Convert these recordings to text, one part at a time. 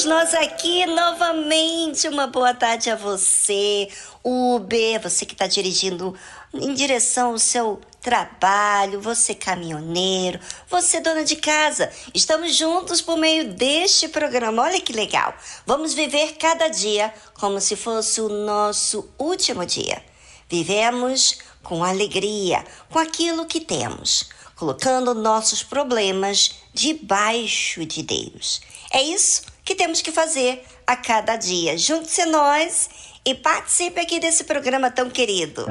Estamos nós aqui novamente. Uma boa tarde a você, Uber, você que está dirigindo em direção ao seu trabalho, você caminhoneiro, você dona de casa. Estamos juntos por meio deste programa. Olha que legal. Vamos viver cada dia como se fosse o nosso último dia. Vivemos com alegria, com aquilo que temos, colocando nossos problemas debaixo de Deus. É isso que temos que fazer a cada dia. Junte-se a nós e participe aqui desse programa tão querido.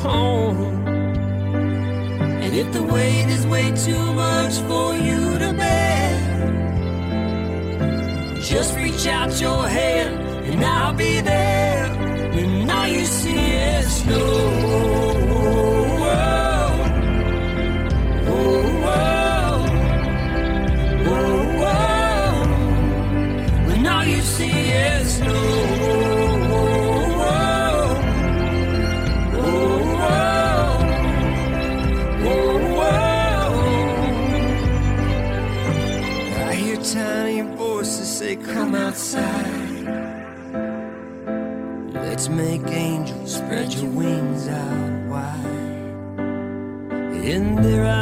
home. And if the weight is way too much for you to bear, just reach out your hand and I'll be there. And all you see is snow. in their eyes.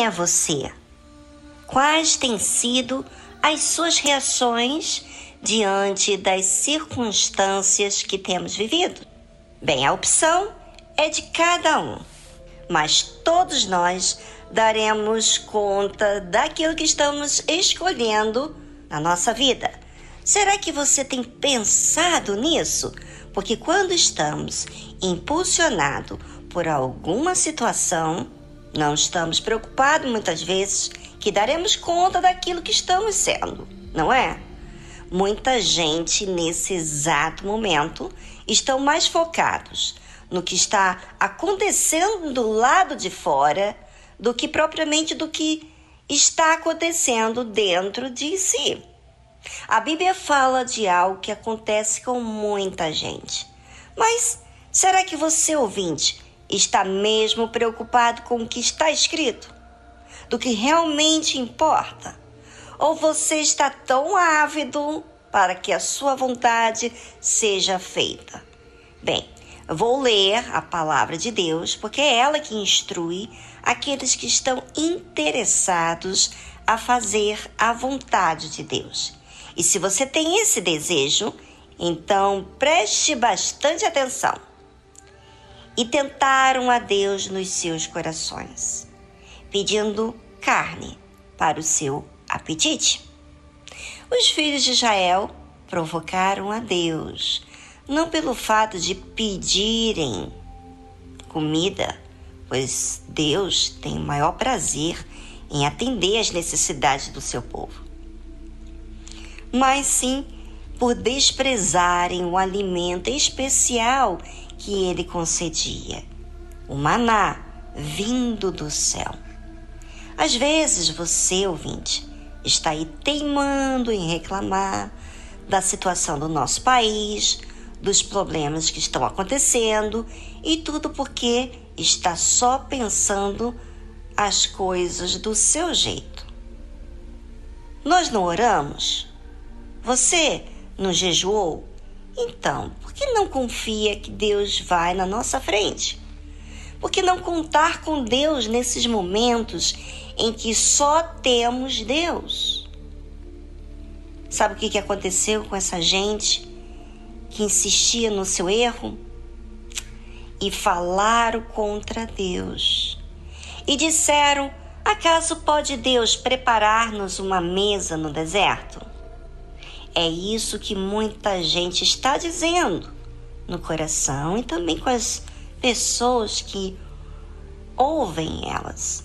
É você? Quais têm sido as suas reações diante das circunstâncias que temos vivido? Bem, a opção é de cada um, mas todos nós daremos conta daquilo que estamos escolhendo na nossa vida. Será que você tem pensado nisso? Porque quando estamos impulsionados por alguma situação, não estamos preocupados muitas vezes que daremos conta daquilo que estamos sendo, não é? Muita gente nesse exato momento estão mais focados no que está acontecendo do lado de fora do que propriamente do que está acontecendo dentro de si. A Bíblia fala de algo que acontece com muita gente. Mas será que você, ouvinte, está mesmo preocupado com o que está escrito? Do que realmente importa? Ou você está tão ávido para que a sua vontade seja feita? Bem, vou ler a palavra de Deus, porque é ela que instrui aqueles que estão interessados a fazer a vontade de Deus. E se você tem esse desejo, então preste bastante atenção. E tentaram a Deus nos seus corações, pedindo carne para o seu apetite. Os filhos de Israel provocaram a Deus, não pelo fato de pedirem comida, pois Deus tem o maior prazer em atender às necessidades do seu povo mas sim por desprezarem o alimento especial que ele concedia, o maná vindo do céu. Às vezes você, ouvinte, está aí teimando em reclamar da situação do nosso país, dos problemas que estão acontecendo e tudo porque está só pensando as coisas do seu jeito. Nós não oramos? Você não jejuou? Então, que não confia que Deus vai na nossa frente? Por que não contar com Deus nesses momentos em que só temos Deus? Sabe o que aconteceu com essa gente que insistia no seu erro? E falaram contra Deus. E disseram: Acaso pode Deus preparar-nos uma mesa no deserto? É isso que muita gente está dizendo no coração e também com as pessoas que ouvem elas.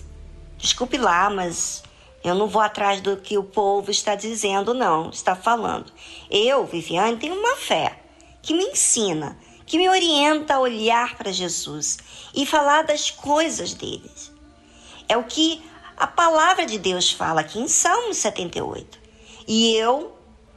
Desculpe lá, mas eu não vou atrás do que o povo está dizendo, não, está falando. Eu, Viviane, tenho uma fé que me ensina, que me orienta a olhar para Jesus e falar das coisas dele. É o que a palavra de Deus fala aqui em Salmo 78. E eu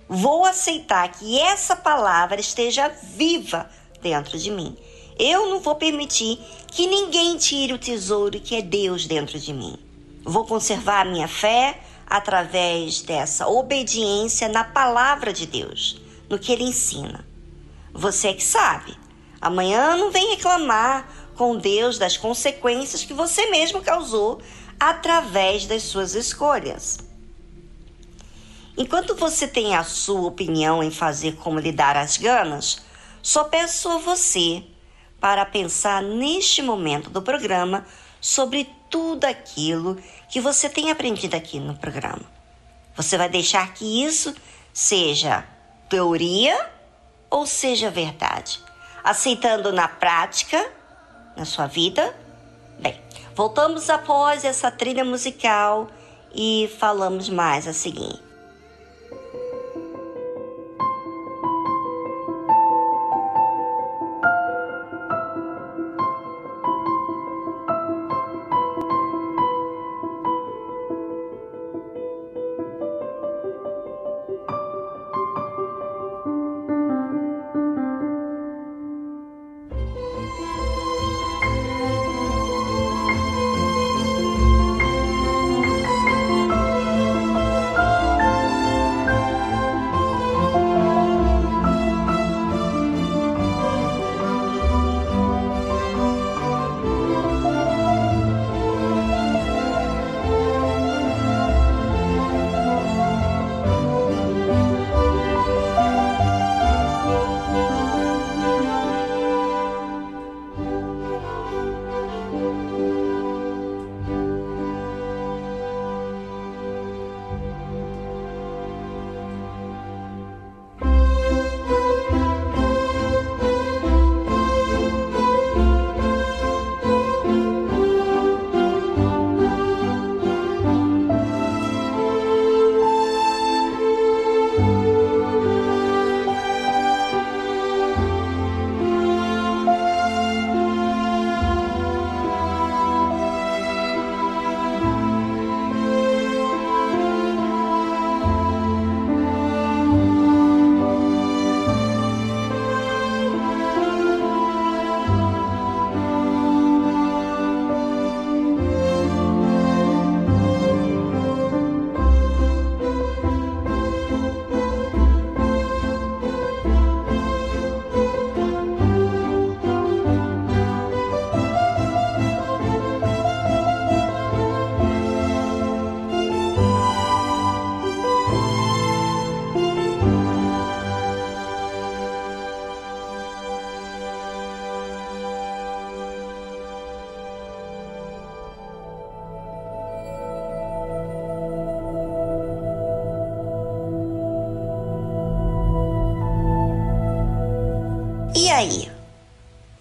vou aceitar que essa palavra esteja viva dentro de mim. Eu não vou permitir que ninguém tire o tesouro que é Deus dentro de mim. Vou conservar minha fé através dessa obediência na palavra de Deus, no que ele ensina. Você é que sabe. Amanhã não vem reclamar com Deus das consequências que você mesmo causou através das suas escolhas. Enquanto você tem a sua opinião em fazer como lhe dar as ganas, só peço a você para pensar neste momento do programa sobre tudo aquilo que você tem aprendido aqui no programa. Você vai deixar que isso seja teoria ou seja verdade? Aceitando na prática, na sua vida? Bem, voltamos após essa trilha musical e falamos mais a seguir.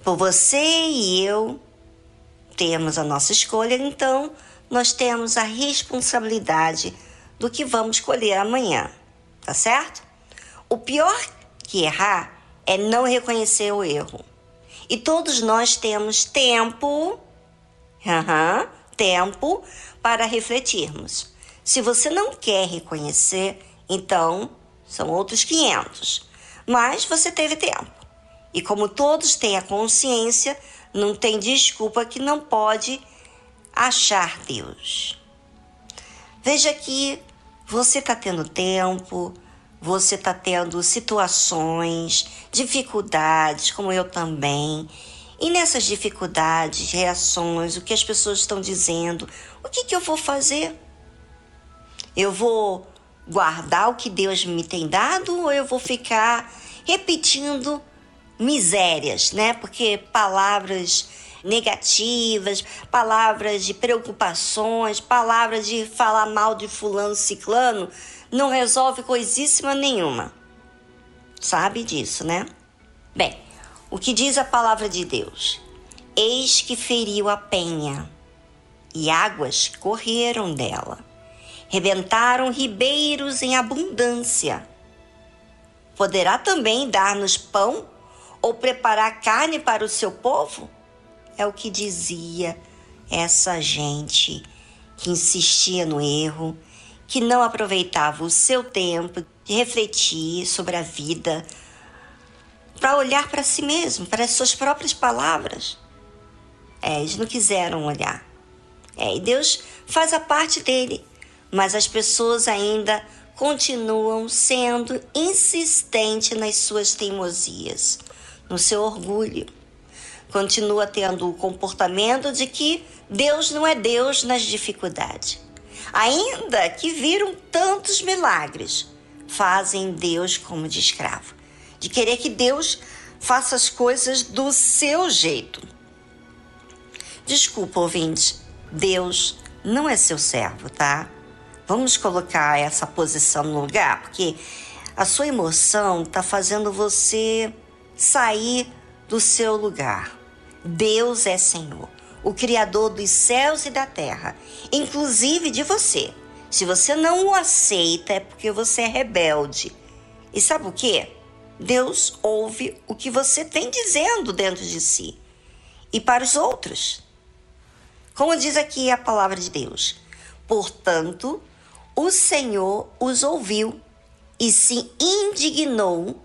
Por você e eu temos a nossa escolha, então nós temos a responsabilidade do que vamos escolher amanhã, tá certo? O pior que errar é não reconhecer o erro. E todos nós temos tempo, uhum, tempo para refletirmos. Se você não quer reconhecer, então são outros 500. Mas você teve tempo. E como todos têm a consciência, não tem desculpa que não pode achar Deus. Veja que você está tendo tempo, você está tendo situações, dificuldades, como eu também. E nessas dificuldades, reações, o que as pessoas estão dizendo, o que, que eu vou fazer? Eu vou guardar o que Deus me tem dado ou eu vou ficar repetindo misérias, né? Porque palavras negativas, palavras de preocupações, palavras de falar mal de fulano ciclano, não resolve coisíssima nenhuma. Sabe disso, né? Bem, o que diz a palavra de Deus? Eis que feriu a penha, e águas correram dela. Rebentaram ribeiros em abundância. Poderá também dar-nos pão ou preparar carne para o seu povo? É o que dizia essa gente que insistia no erro, que não aproveitava o seu tempo de refletir sobre a vida, para olhar para si mesmo, para as suas próprias palavras. É, eles não quiseram olhar. É, e Deus faz a parte dele, mas as pessoas ainda continuam sendo insistentes nas suas teimosias no seu orgulho. Continua tendo o comportamento de que Deus não é Deus nas dificuldades. Ainda que viram tantos milagres, fazem Deus como de escravo, de querer que Deus faça as coisas do seu jeito. Desculpa, ouvinte, Deus não é seu servo, tá? Vamos colocar essa posição no lugar, porque a sua emoção está fazendo você sair do seu lugar. Deus é Senhor, o Criador dos céus e da terra, inclusive de você. Se você não o aceita, é porque você é rebelde. E sabe o que? Deus ouve o que você tem dizendo dentro de si e para os outros. Como diz aqui a palavra de Deus: Portanto, o Senhor os ouviu e se indignou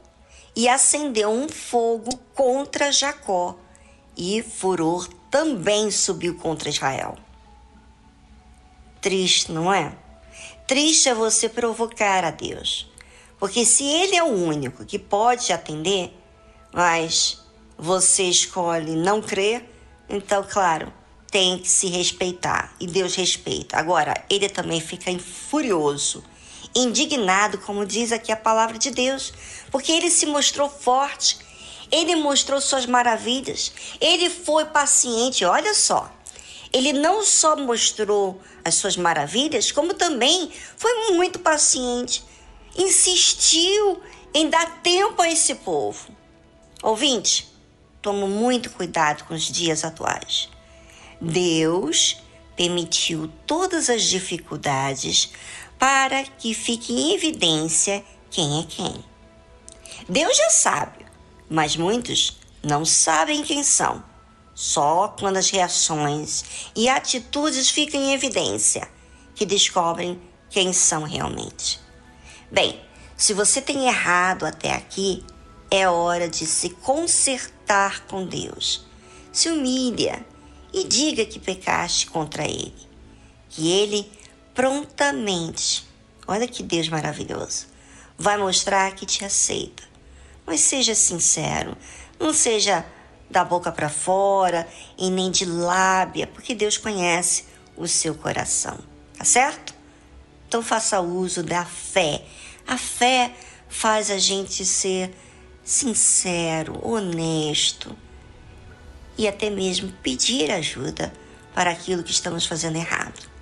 e acendeu um fogo contra Jacó, e furor também subiu contra Israel. Triste, não é? Triste é você provocar a Deus, porque se Ele é o único que pode te atender, mas você escolhe não crer, então, claro, tem que se respeitar e Deus respeita. Agora, Ele também fica furioso indignado, como diz aqui a palavra de Deus, porque ele se mostrou forte, ele mostrou suas maravilhas, ele foi paciente. Olha só, ele não só mostrou as suas maravilhas, como também foi muito paciente, insistiu em dar tempo a esse povo. Ouvinte, tome muito cuidado com os dias atuais. Deus permitiu todas as dificuldades para que fique em evidência quem é quem. Deus já sabe, mas muitos não sabem quem são. Só quando as reações e atitudes ficam em evidência que descobrem quem são realmente. Bem, se você tem errado até aqui, é hora de se consertar com Deus. Se humilha e diga que pecaste contra Ele, que Ele prontamente. Olha que Deus maravilhoso. Vai mostrar que te aceita. Mas seja sincero, não seja da boca para fora e nem de lábia, porque Deus conhece o seu coração, tá certo? Então faça uso da fé. A fé faz a gente ser sincero, honesto e até mesmo pedir ajuda para aquilo que estamos fazendo errado.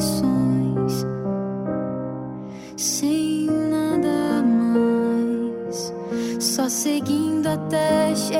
lições sem nada mais, só seguindo até chegar.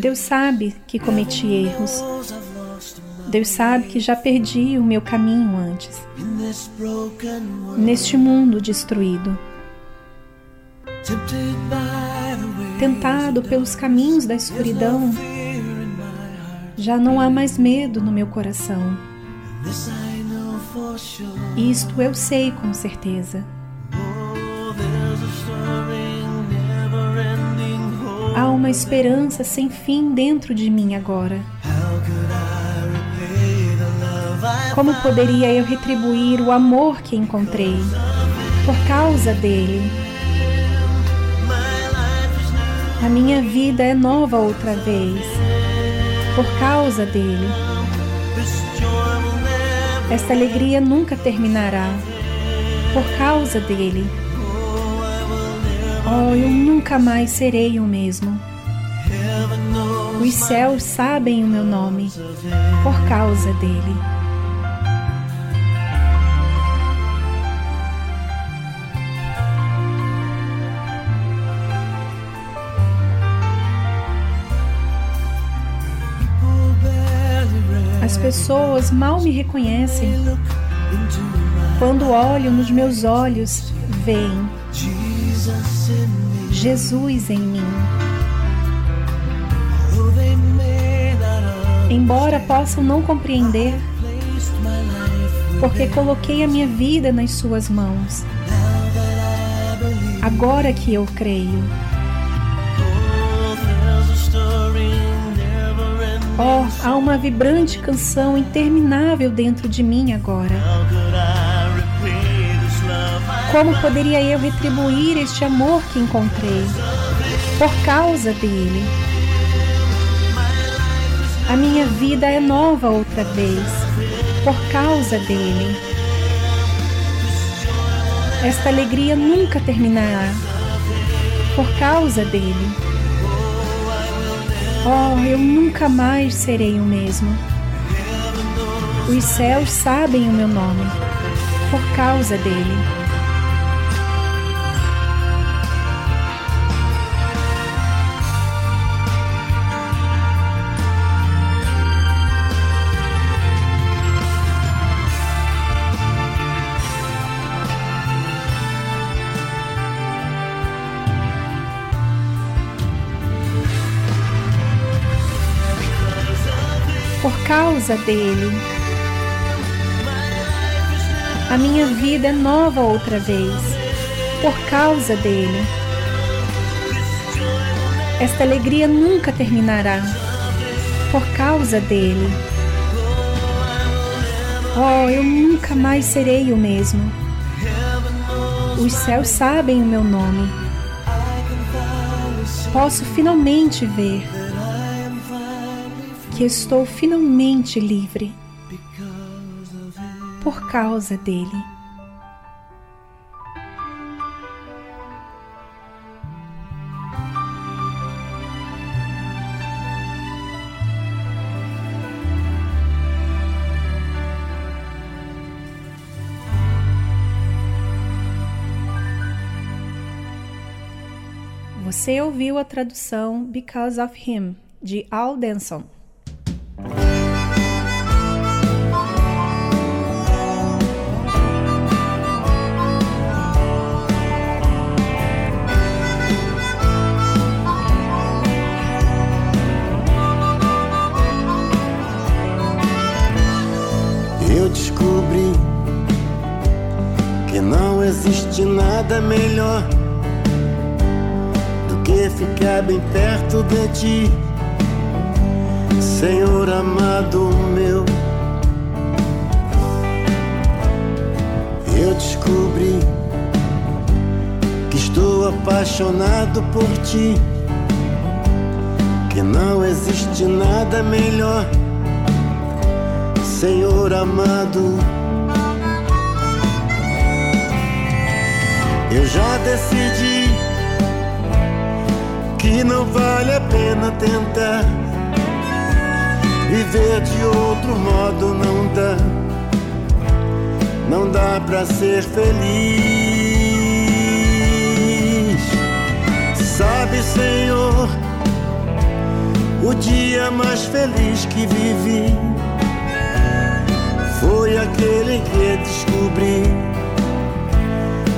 Deus sabe que cometi erros. Deus sabe que já perdi o meu caminho antes. Neste mundo destruído. Tentado pelos caminhos da escuridão, já não há mais medo no meu coração. Isto eu sei com certeza. Uma esperança sem fim dentro de mim agora. Como poderia eu retribuir o amor que encontrei por causa dele? A minha vida é nova outra vez por causa dele. Esta alegria nunca terminará por causa dele. Oh, eu nunca mais serei o mesmo. Os céus sabem o meu nome por causa dele. As pessoas mal me reconhecem. Quando olho nos meus olhos, veem Jesus em mim. Embora possam não compreender, porque coloquei a minha vida nas Suas mãos. Agora que eu creio. Oh, há uma vibrante canção interminável dentro de mim agora. Como poderia eu retribuir este amor que encontrei? Por causa dele. A minha vida é nova outra vez, por causa dele. Esta alegria nunca terminará, por causa dele. Oh, eu nunca mais serei o mesmo. Os céus sabem o meu nome, por causa dele. Causa dele. A minha vida é nova outra vez, por causa dele. Esta alegria nunca terminará, por causa dele. Oh, eu nunca mais serei o mesmo. Os céus sabem o meu nome. Posso finalmente ver que estou finalmente livre por causa dele. Você ouviu a tradução Because of Him, de Al Denson. Existe nada melhor do que ficar bem perto de ti, Senhor amado meu. Eu descobri que estou apaixonado por ti. Que não existe nada melhor, Senhor amado. Eu já decidi que não vale a pena tentar viver de outro modo, não dá, não dá pra ser feliz. Sabe, Senhor, o dia mais feliz que vivi foi aquele que descobri.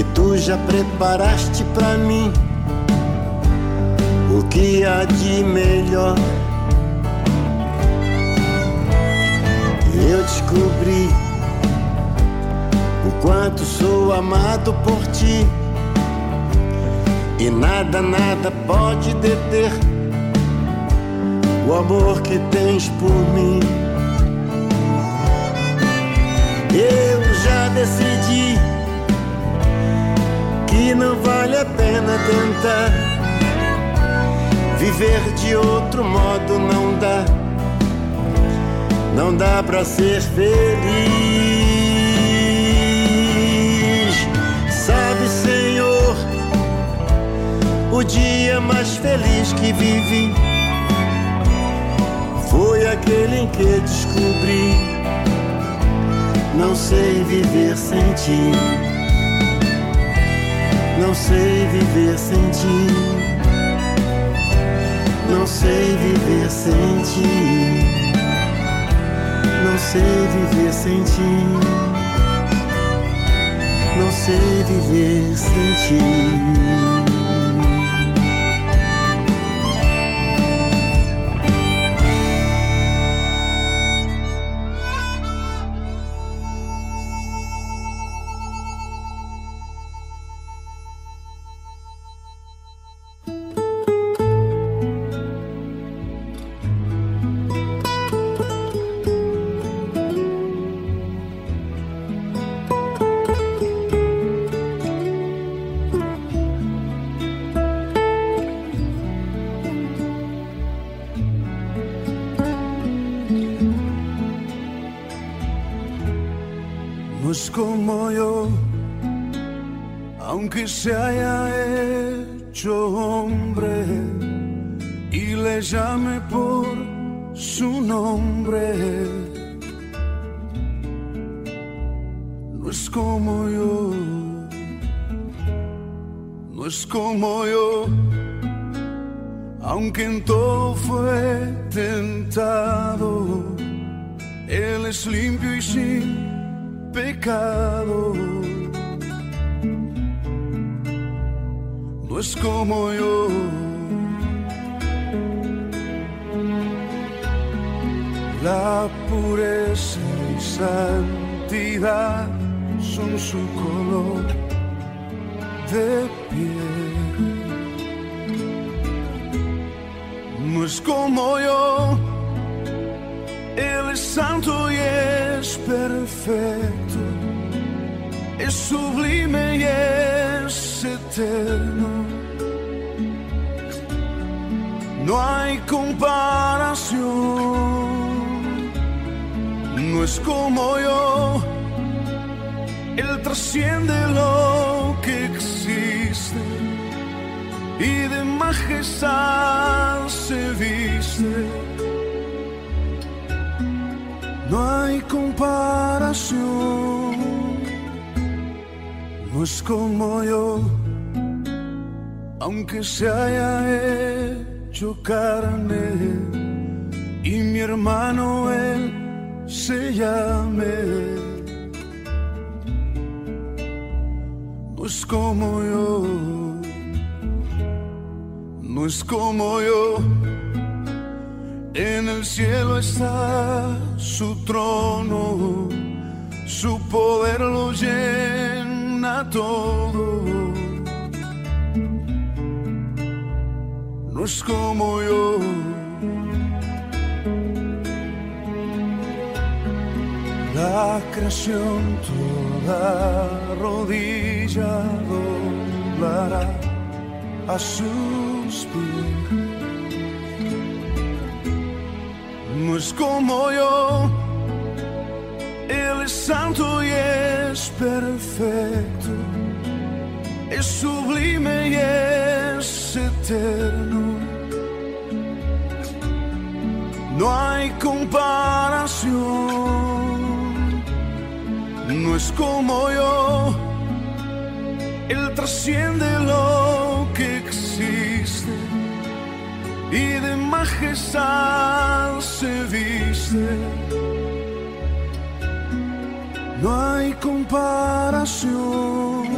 E tu já preparaste para mim o que há de melhor. Eu descobri o quanto sou amado por ti. E nada, nada pode deter o amor que tens por mim. Pena tentar viver de outro modo, não dá. Não dá pra ser feliz. Sabe, Senhor, o dia mais feliz que vivi foi aquele em que descobri não sei viver sem ti. Não sei viver sem ti. Não sei viver sem ti. Não sei viver sem ti. Não sei viver sem ti. Él se llame. No es como yo, no es como yo. En el cielo está su trono, su poder lo llena todo. No es como yo. La creación toda rodilla doblará a sus pies. No es como yo, Él es santo y es perfecto, es sublime y es eterno. No hay comparación no es como yo. Él trasciende lo que existe y de majestad se viste. No hay comparación.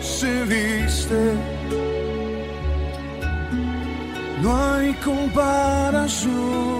Se viste. No hay comparación.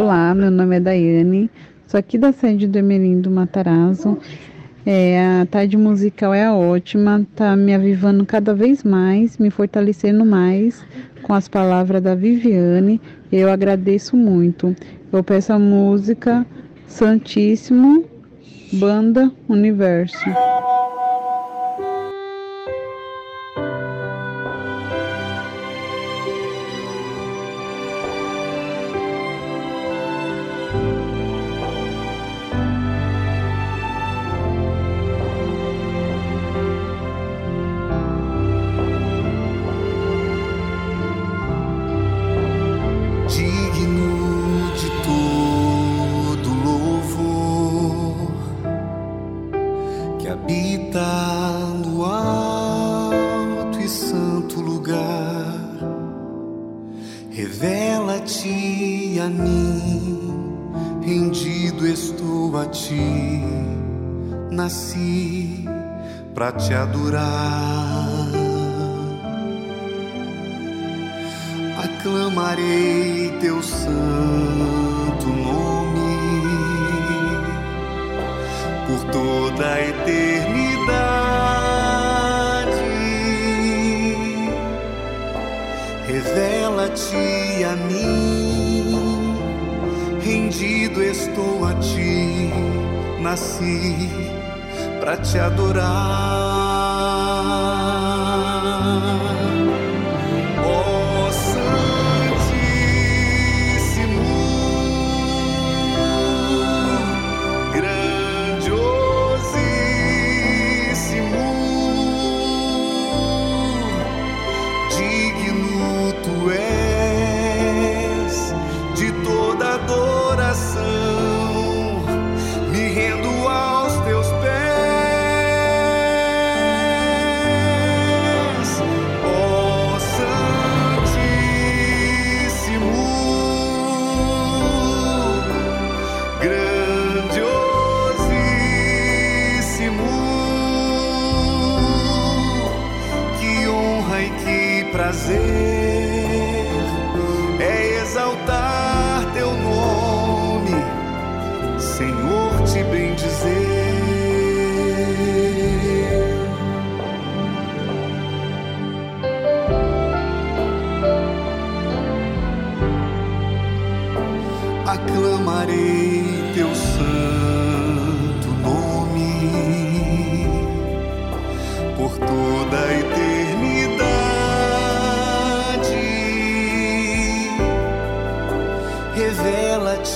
Olá, meu nome é Daiane, sou aqui da sede do Emerim do Matarazzo. É, a tarde musical é ótima, tá me avivando cada vez mais, me fortalecendo mais com as palavras da Viviane. Eu agradeço muito. Eu peço a música Santíssimo, Banda Universo.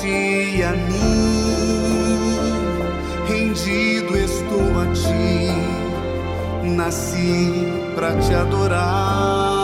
Revela-te a mim, rendido estou a ti, nasci para te adorar.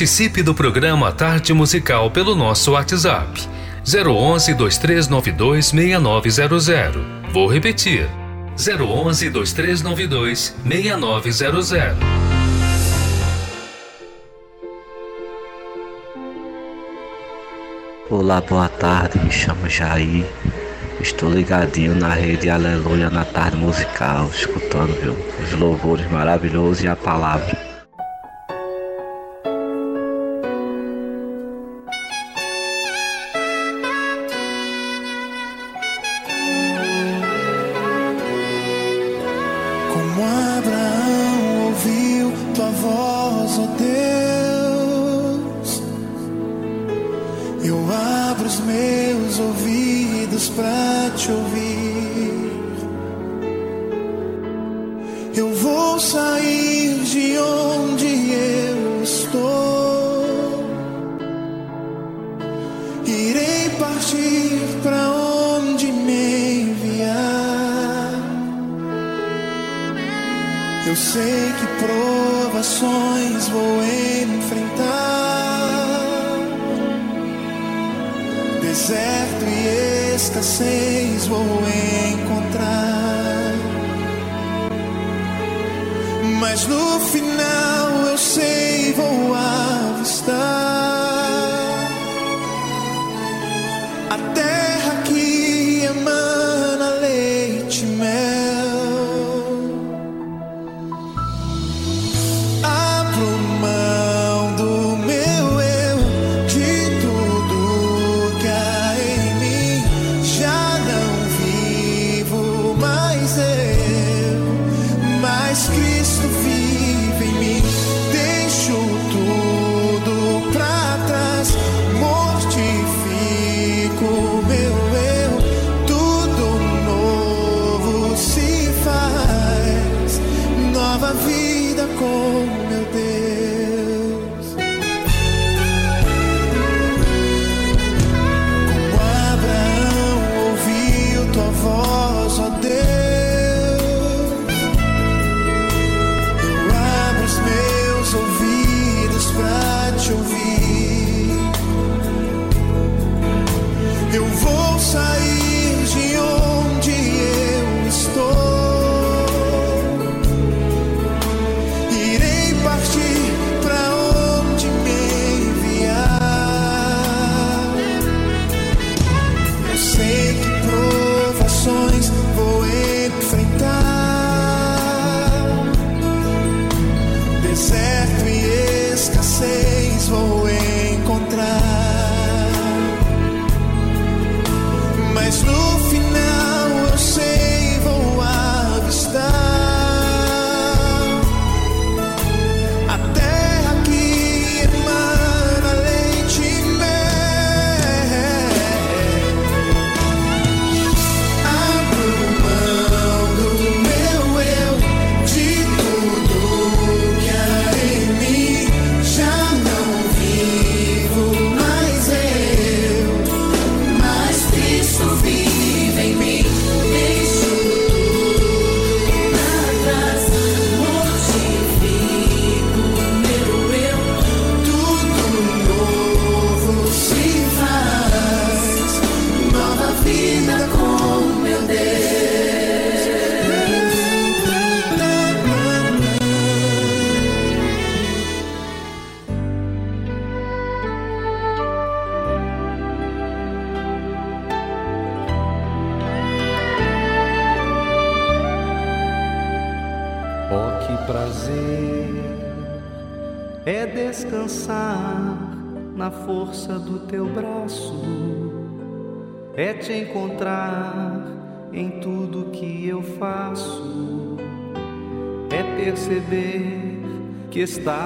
Participe do programa Tarde Musical pelo nosso WhatsApp 011 2392 6900. Vou repetir 011 2392 6900. Olá, boa tarde, me chamo Jair. Estou ligadinho na rede Aleluia na tarde musical, escutando viu, os louvores maravilhosos e a palavra. Que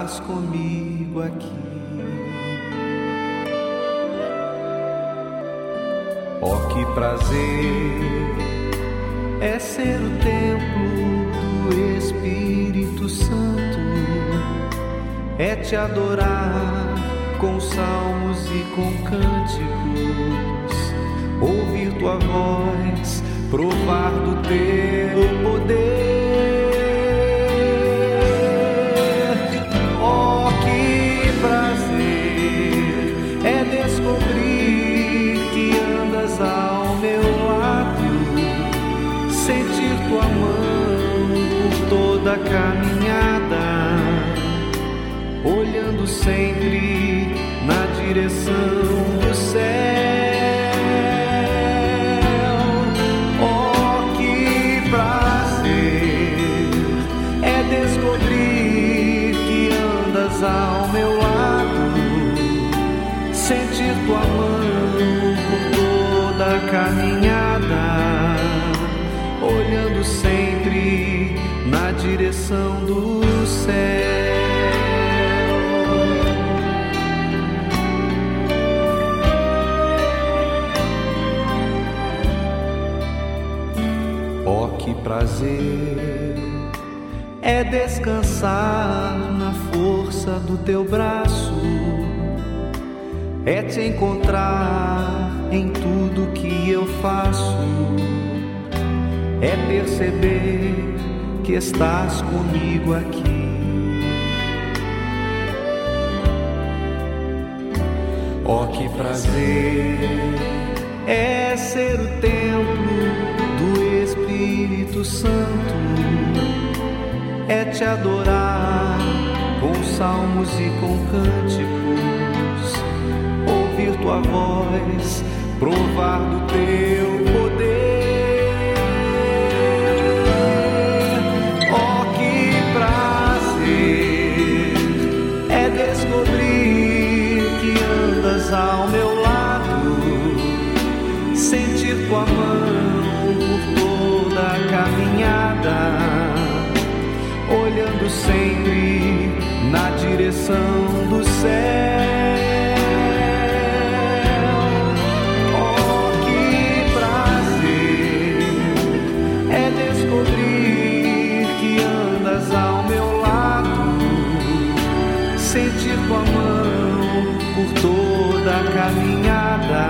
estás comigo aqui. Oh, que prazer é ser o templo do Espírito Santo, é te adorar com salmos e com cânticos, ouvir tua voz, provar do teu poder sempre na direção do céu. Oh, que prazer é descobrir que andas ao meu lado, sentir tua mão por toda a caminhada, olhando sempre na direção do céu. Prazer é descansar na força do teu braço, é te encontrar em tudo que eu faço, é perceber que estás comigo aqui. Oh, que prazer é ser o templo Espírito Santo é te adorar com salmos e com cânticos, ouvir tua voz, provar do teu direção do céu. Oh, que prazer é descobrir que andas ao meu lado, sentir tua mão por toda a caminhada,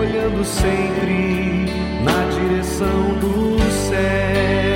olhando sempre na direção do céu,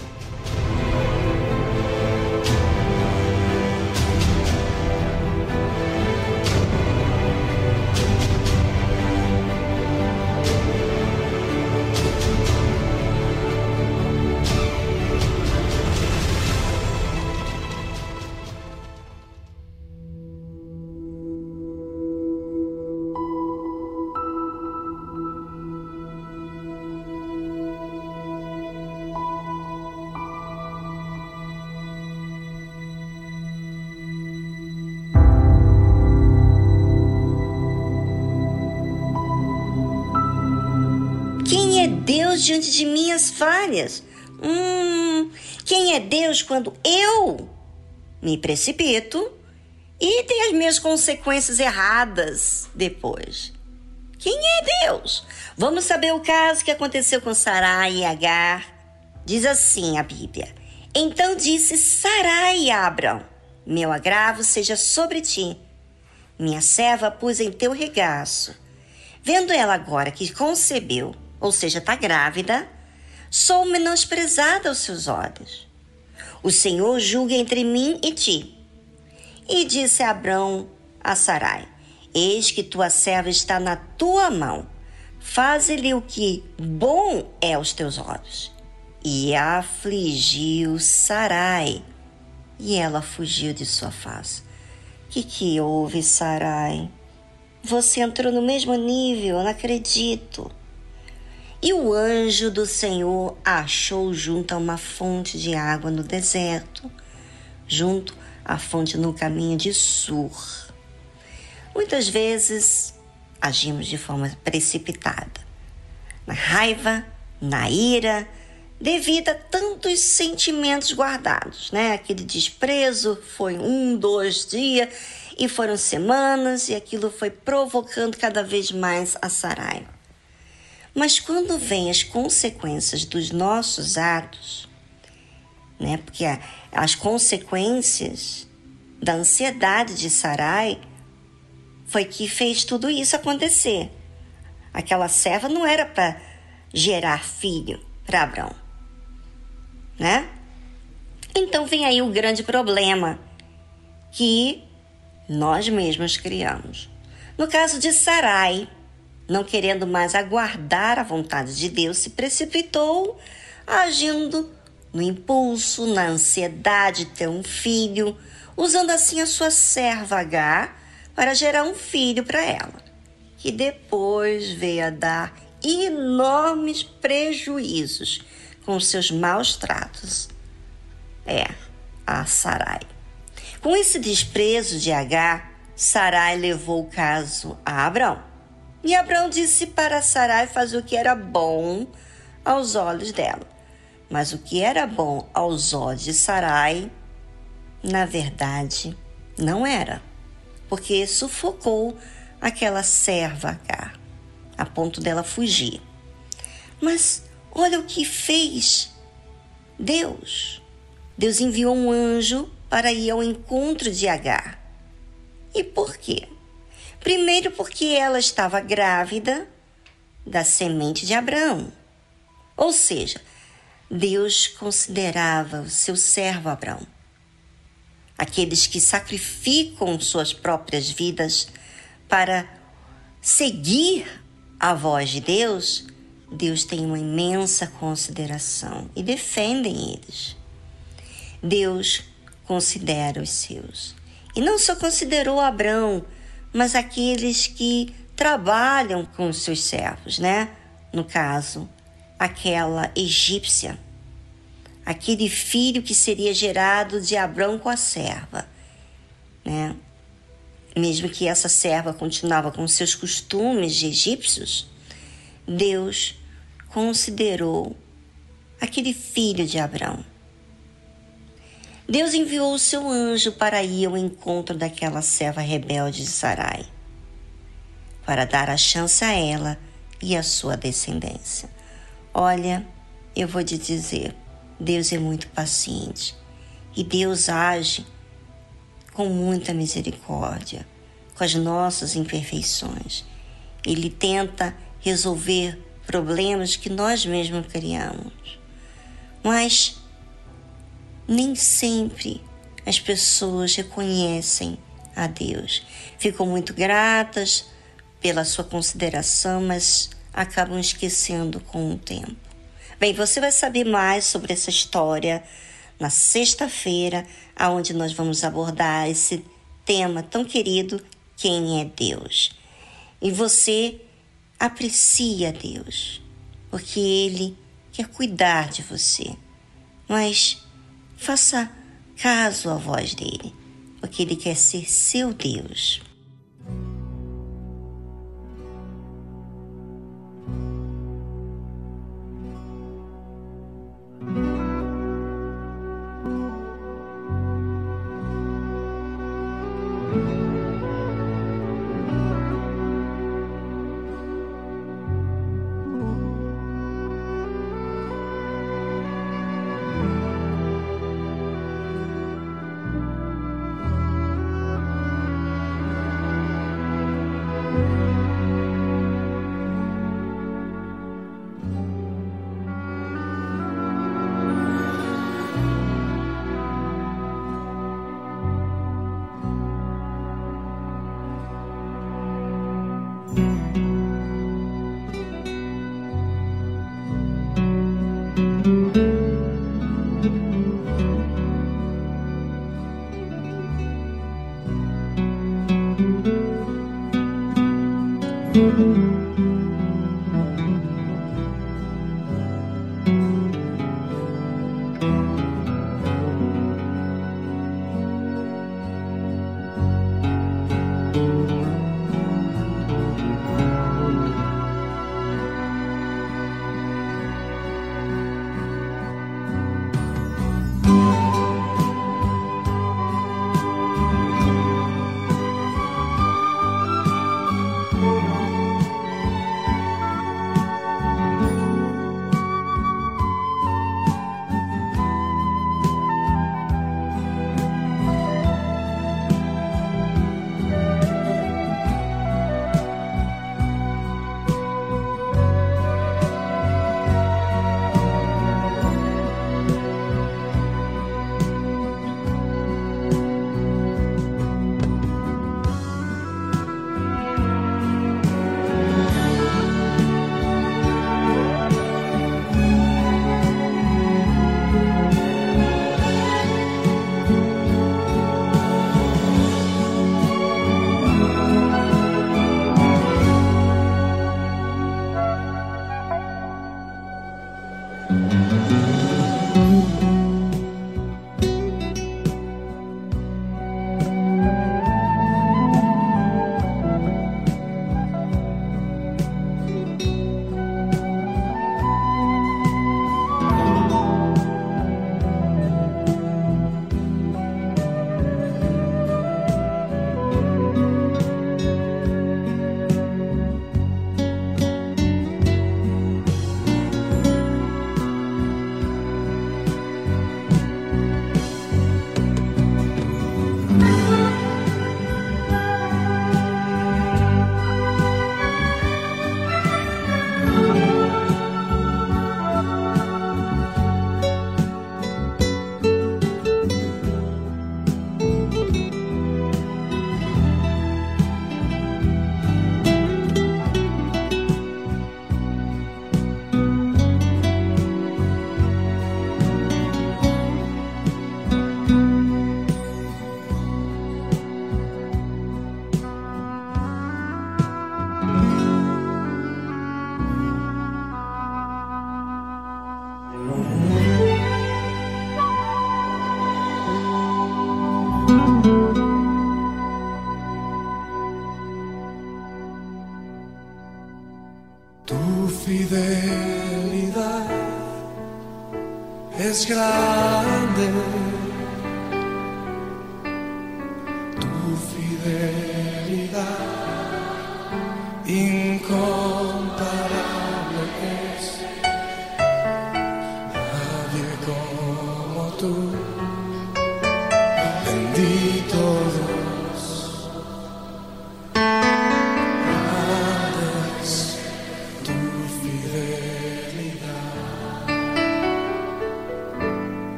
Falhas. Hum, quem é Deus quando eu me precipito e tenho as minhas consequências erradas depois? Quem é Deus? Vamos saber o caso que aconteceu com Sarai e Agar. Diz assim a Bíblia: Então disse Sarai a Abraão: Meu agravo seja sobre ti. Minha serva pus em teu regaço. Vendo ela agora que concebeu, ou seja, está grávida, sou menosprezada aos seus olhos. O Senhor julga entre mim e ti. E disse Abrão a Sarai: Eis que tua serva está na tua mão. Faze-lhe o que bom é aos teus olhos. E afligiu Sarai, e ela fugiu de sua face. Que que houve, Sarai? Você entrou no mesmo nível, não acredito. E o anjo do Senhor achou junto a uma fonte de água no deserto, junto à fonte no caminho de Sur. Muitas vezes agimos de forma precipitada, na raiva, na ira, devido a tantos sentimentos guardados, né? Aquele desprezo foi um, dois dias e foram semanas e aquilo foi provocando cada vez mais a Sarai. Mas quando vem as consequências dos nossos atos, né? Porque as consequências da ansiedade de Sarai foi que fez tudo isso acontecer. Aquela serva não era para gerar filho para Abraão, né? Então vem aí o grande problema que nós mesmos criamos. No caso de Sarai, não querendo mais aguardar a vontade de Deus, se precipitou, agindo no impulso, na ansiedade de ter um filho, usando assim a sua serva H para gerar um filho para ela, que depois veio a dar enormes prejuízos com seus maus tratos. É, a Sarai. Com esse desprezo de H, Sarai levou o caso a Abraão. E Abraão disse para Sarai fazer o que era bom aos olhos dela. Mas o que era bom aos olhos de Sarai, na verdade, não era, porque sufocou aquela serva H, a ponto dela fugir. Mas olha o que fez Deus. Deus enviou um anjo para ir ao encontro de Agar. E por quê? Primeiro, porque ela estava grávida da semente de Abraão. Ou seja, Deus considerava o seu servo Abraão. Aqueles que sacrificam suas próprias vidas para seguir a voz de Deus, Deus tem uma imensa consideração e defendem eles. Deus considera os seus. E não só considerou Abraão, mas aqueles que trabalham com os seus servos, né? No caso, aquela egípcia, aquele filho que seria gerado de Abrão com a serva, né? Mesmo que essa serva continuava com seus costumes de egípcios, Deus considerou aquele filho de Abrão. Deus enviou o seu anjo para ir ao encontro daquela serva rebelde de Sarai, para dar a chance a ela e a sua descendência. Olha, eu vou te dizer, Deus é muito paciente e Deus age com muita misericórdia com as nossas imperfeições. Ele tenta resolver problemas que nós mesmos criamos. Mas nem sempre as pessoas reconhecem a Deus. Ficam muito gratas pela sua consideração, mas acabam esquecendo com o tempo. Bem, você vai saber mais sobre essa história na sexta-feira, aonde nós vamos abordar esse tema tão querido, quem é Deus. E você aprecia Deus, porque ele quer cuidar de você. Mas faça caso à voz dele, porque ele quer ser seu Deus.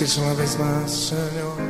bendices una vez más, Señor.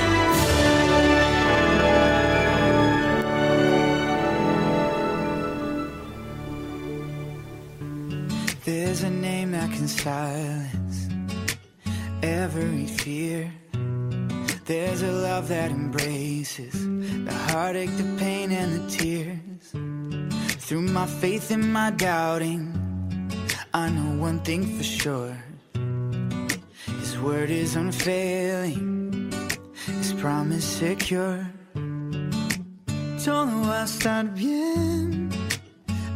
Faith in my doubting, I know one thing for sure. His word is unfailing, His promise secure. Todo va a estar bien,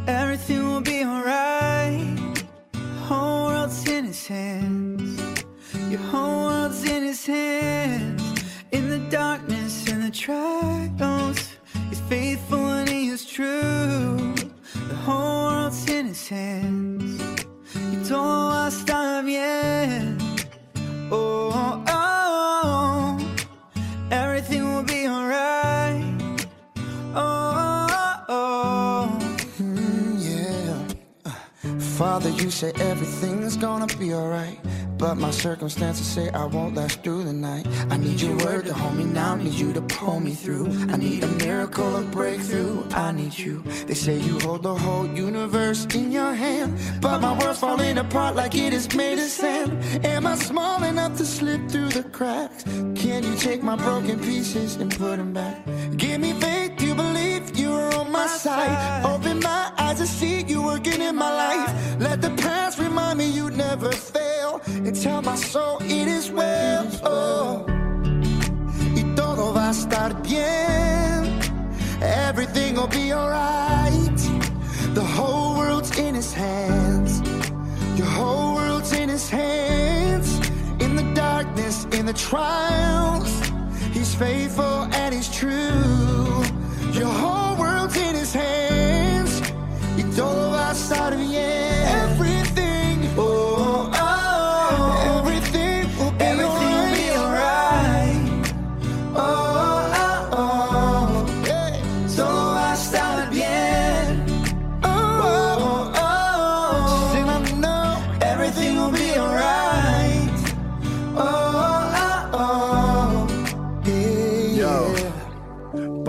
everything will be alright. Whole world's in His hands, your whole world's in His hands. In the darkness and the trials, He's faithful and He is true. His. Y todo va a estar bien. Oh, oh, oh. everything will be alright. Oh, oh, oh. Mm, yeah. Uh, Father, you say everything's gonna be alright. But my circumstances say I won't last through the night. I need your word to hold me now, need you to pull me through. I need a miracle, a breakthrough. I need you. They say you hold the whole universe in your hand. But my world's falling apart like it is made of sand. Am I small enough to slip through the cracks? Can you take my broken pieces and put them back? Give me faith, you believe you're on my side. Open my eyes to see you working in my life. Let the past And tell my soul it is well. Oh. Y todo va a estar bien. Everything will be alright. The whole world's in his hands. Your whole world's in his hands. In the darkness, in the trials. He's faithful and he's true. Your whole world's in his hands. Y todo va a estar bien.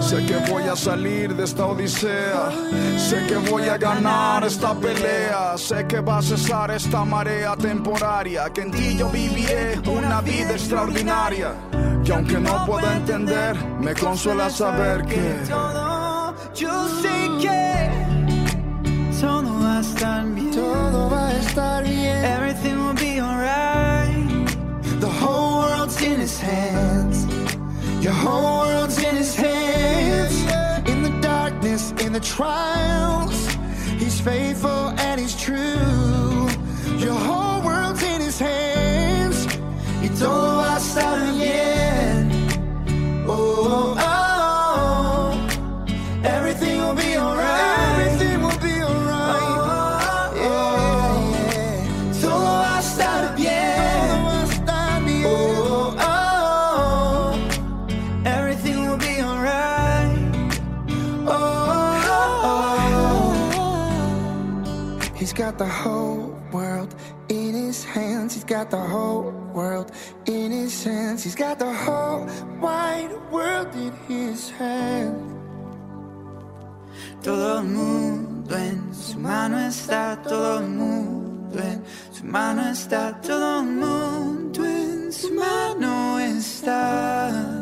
Sé que voy a salir de esta odisea. Sé que voy a ganar esta pelea. Sé que va a cesar esta marea temporaria. Que en ti yo viviré una vida extraordinaria. Que aunque no pueda entender, me consuela saber que todo, yo sé que todo va a estar bien. Todo va a estar bien. Everything will be alright. The whole world's in his hands. Your whole world's in his hands. In the darkness, in the trials, the whole world in his hands. He's got the whole world in his hands. He's got the whole wide world in his hands. Todo el mundo en su mano está, todo el mundo en su mano está, todo el mundo en su mano está.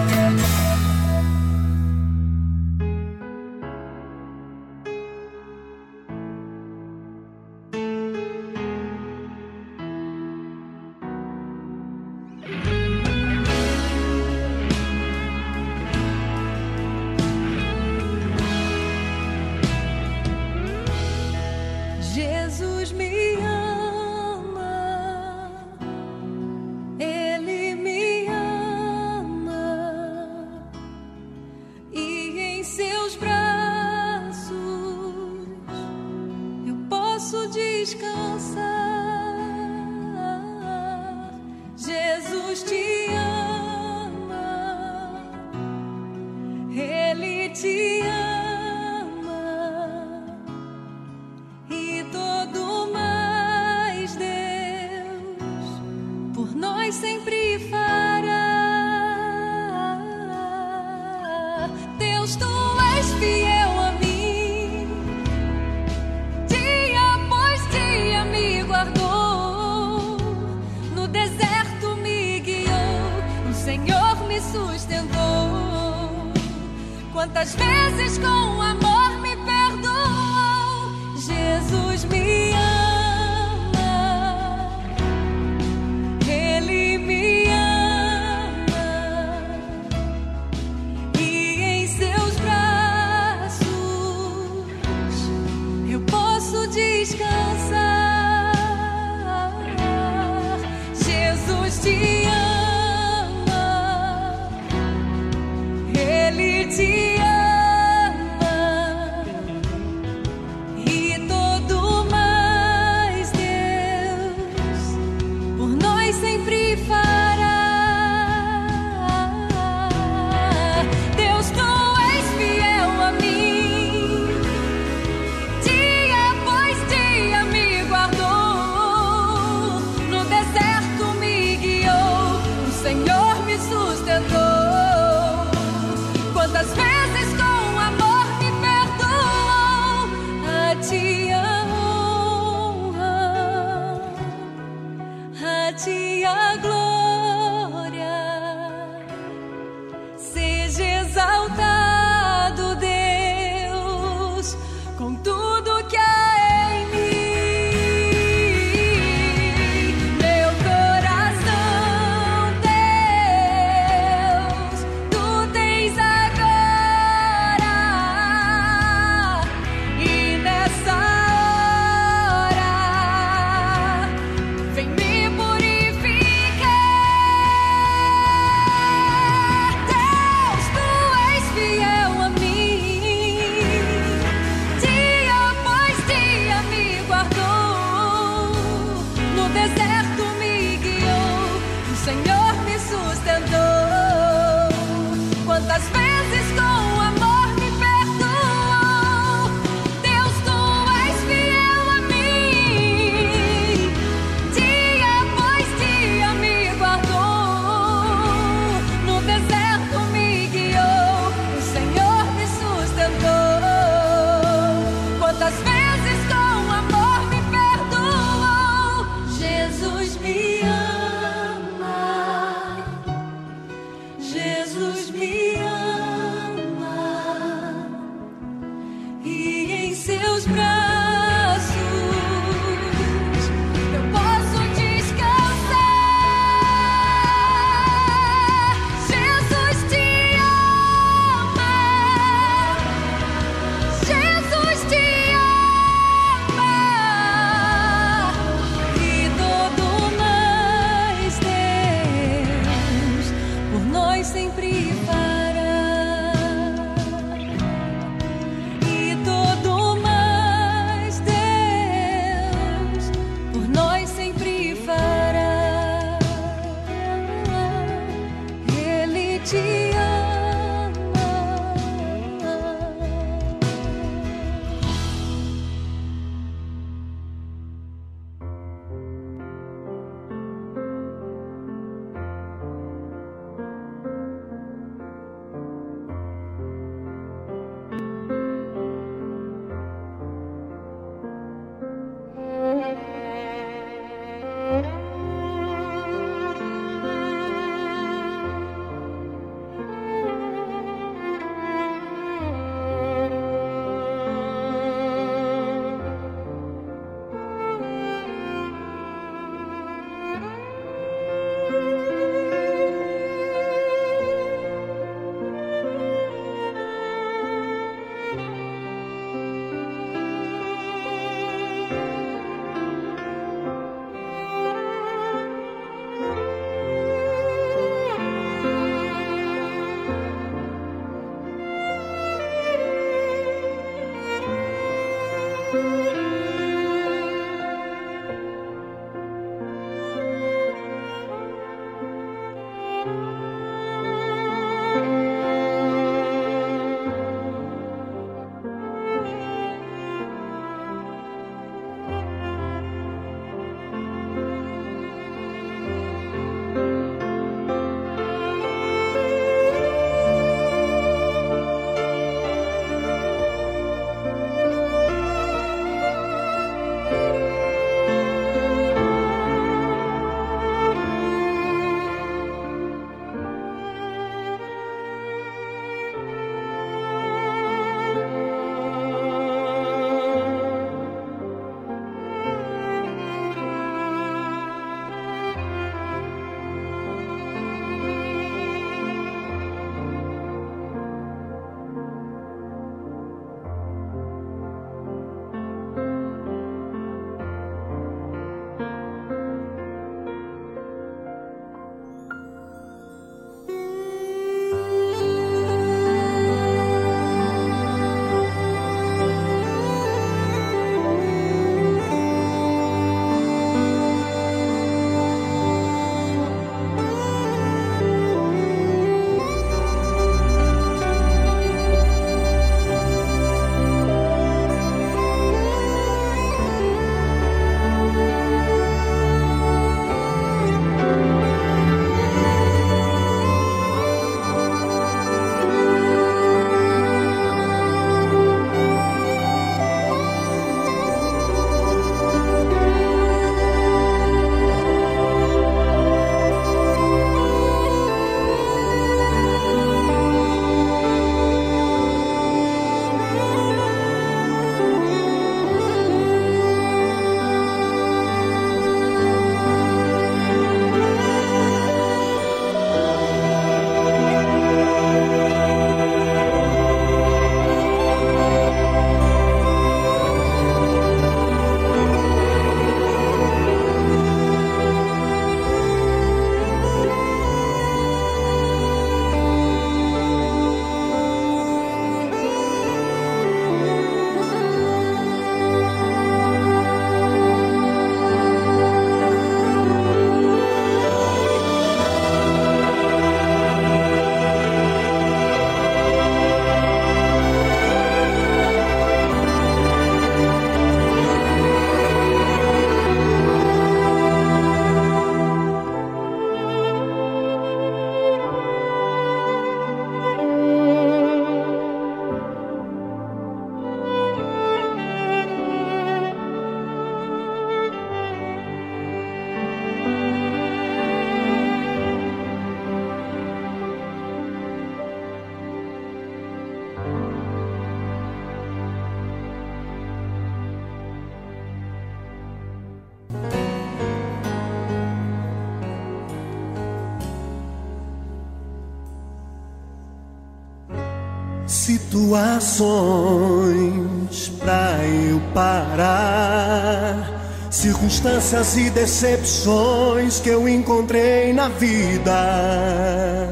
Situações pra eu parar, circunstâncias e decepções que eu encontrei na vida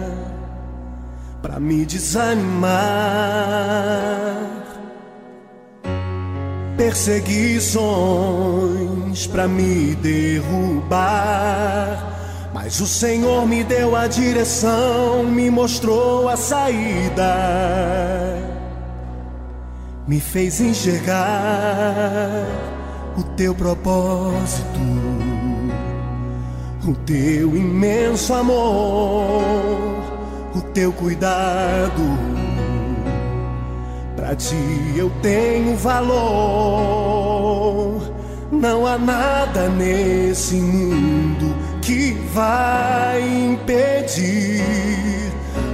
pra me desanimar, perseguições pra me derrubar. Mas o Senhor me deu a direção, me mostrou a saída, me fez enxergar o teu propósito, o teu imenso amor, o teu cuidado. Pra ti eu tenho valor, não há nada nesse mundo que vai impedir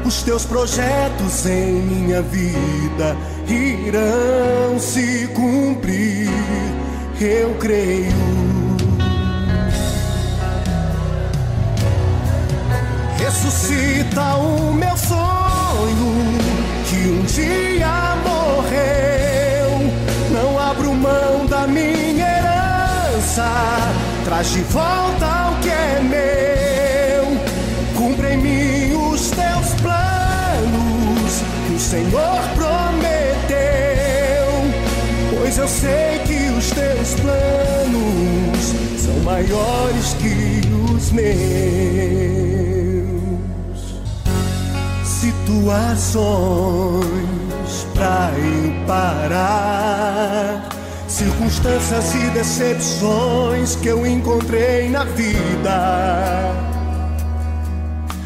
os teus projetos em minha vida irão se cumprir. Eu creio. Ressuscita o meu sonho que um dia morreu. Não abro mão da minha herança. Traz de volta o que é meu. Cumpre em mim Senhor prometeu. Pois eu sei que os teus planos são maiores que os meus. Situações pra eu parar. Circunstâncias e decepções que eu encontrei na vida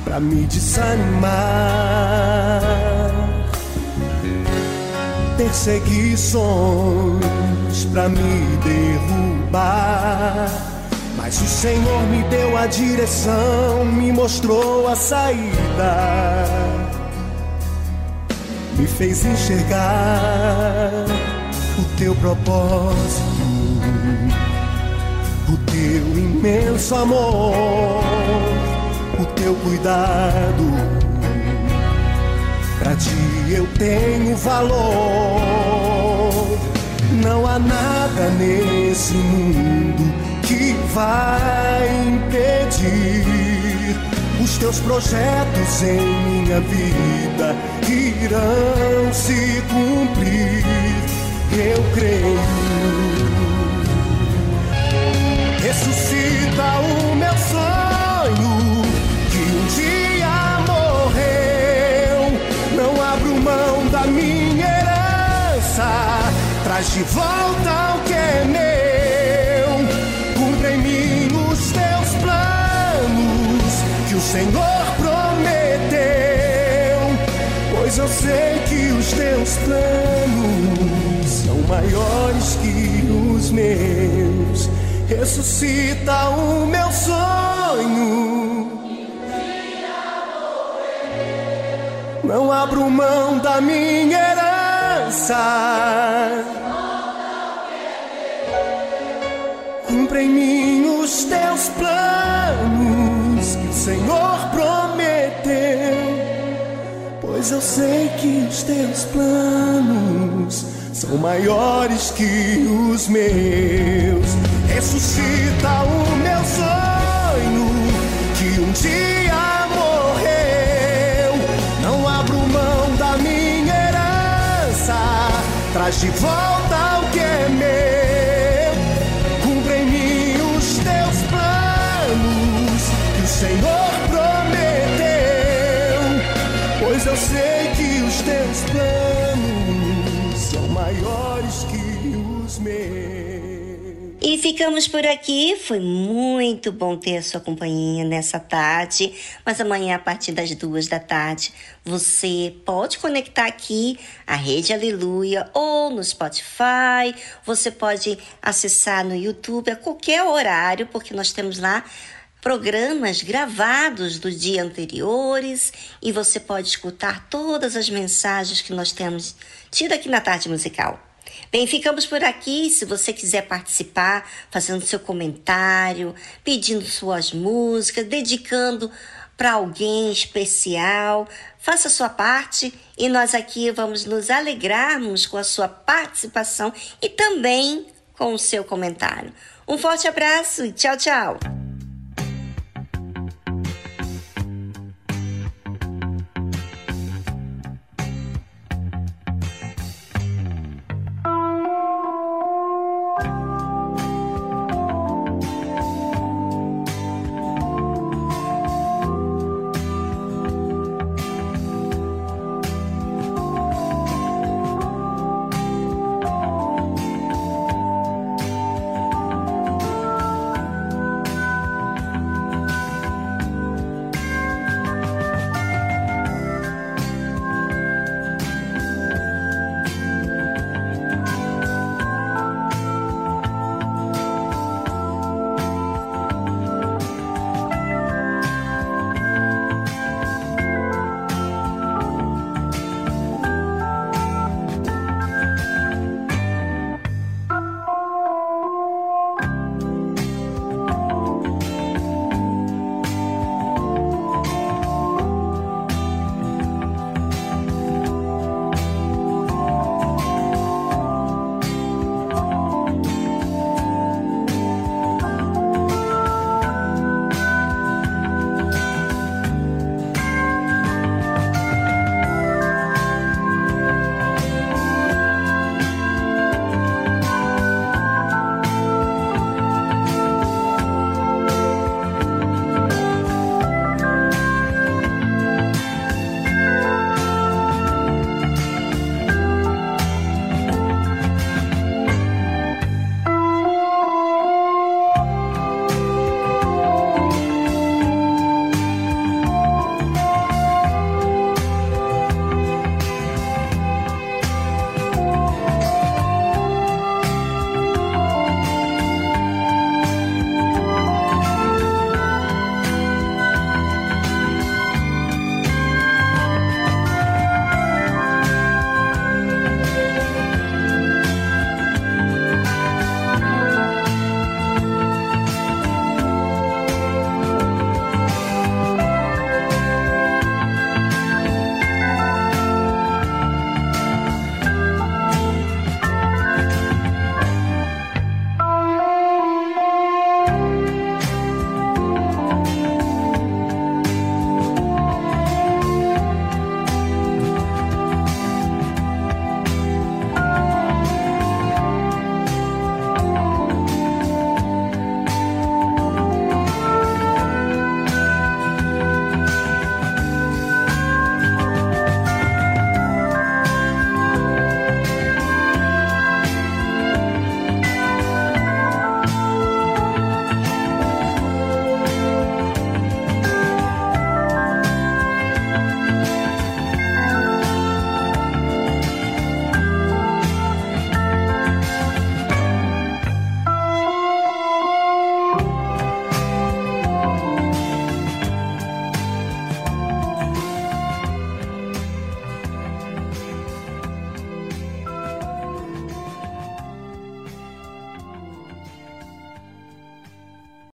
pra me desanimar perseguições pra me derrubar. Mas o Senhor me deu a direção, me mostrou a saída, me fez enxergar o teu propósito, o teu imenso amor, o teu cuidado Ti eu tenho valor. Não há nada nesse mundo que vai impedir os teus projetos em minha vida irão se cumprir. Eu creio. Ressuscita traz de volta o que é meu. Cumpre em mim os teus planos que o Senhor prometeu. Pois eu sei que os teus planos são maiores que os meus. Ressuscita o meu sonho Não abro mão da minha herança. Cumpre em mim os teus planos que o Senhor prometeu. Pois eu sei que os teus planos são maiores que os meus. Ressuscita o meu sonho que um dia traz de volta sei que os teus planos são maiores que os meus. E ficamos por aqui. Foi muito bom ter a sua companhia nessa tarde. Mas amanhã, a partir das duas da tarde, você pode conectar aqui a Rede Aleluia ou no Spotify. Você pode acessar no YouTube a qualquer horário, porque nós temos lá programas gravados do dia anteriores e você pode escutar todas as mensagens que nós temos tido aqui na tarde musical. Bem, ficamos por aqui. Se você quiser participar, fazendo seu comentário, pedindo suas músicas, dedicando para alguém especial, faça sua parte e nós aqui vamos nos alegrarmos com a sua participação e também com o seu comentário. Um forte abraço e tchau, tchau!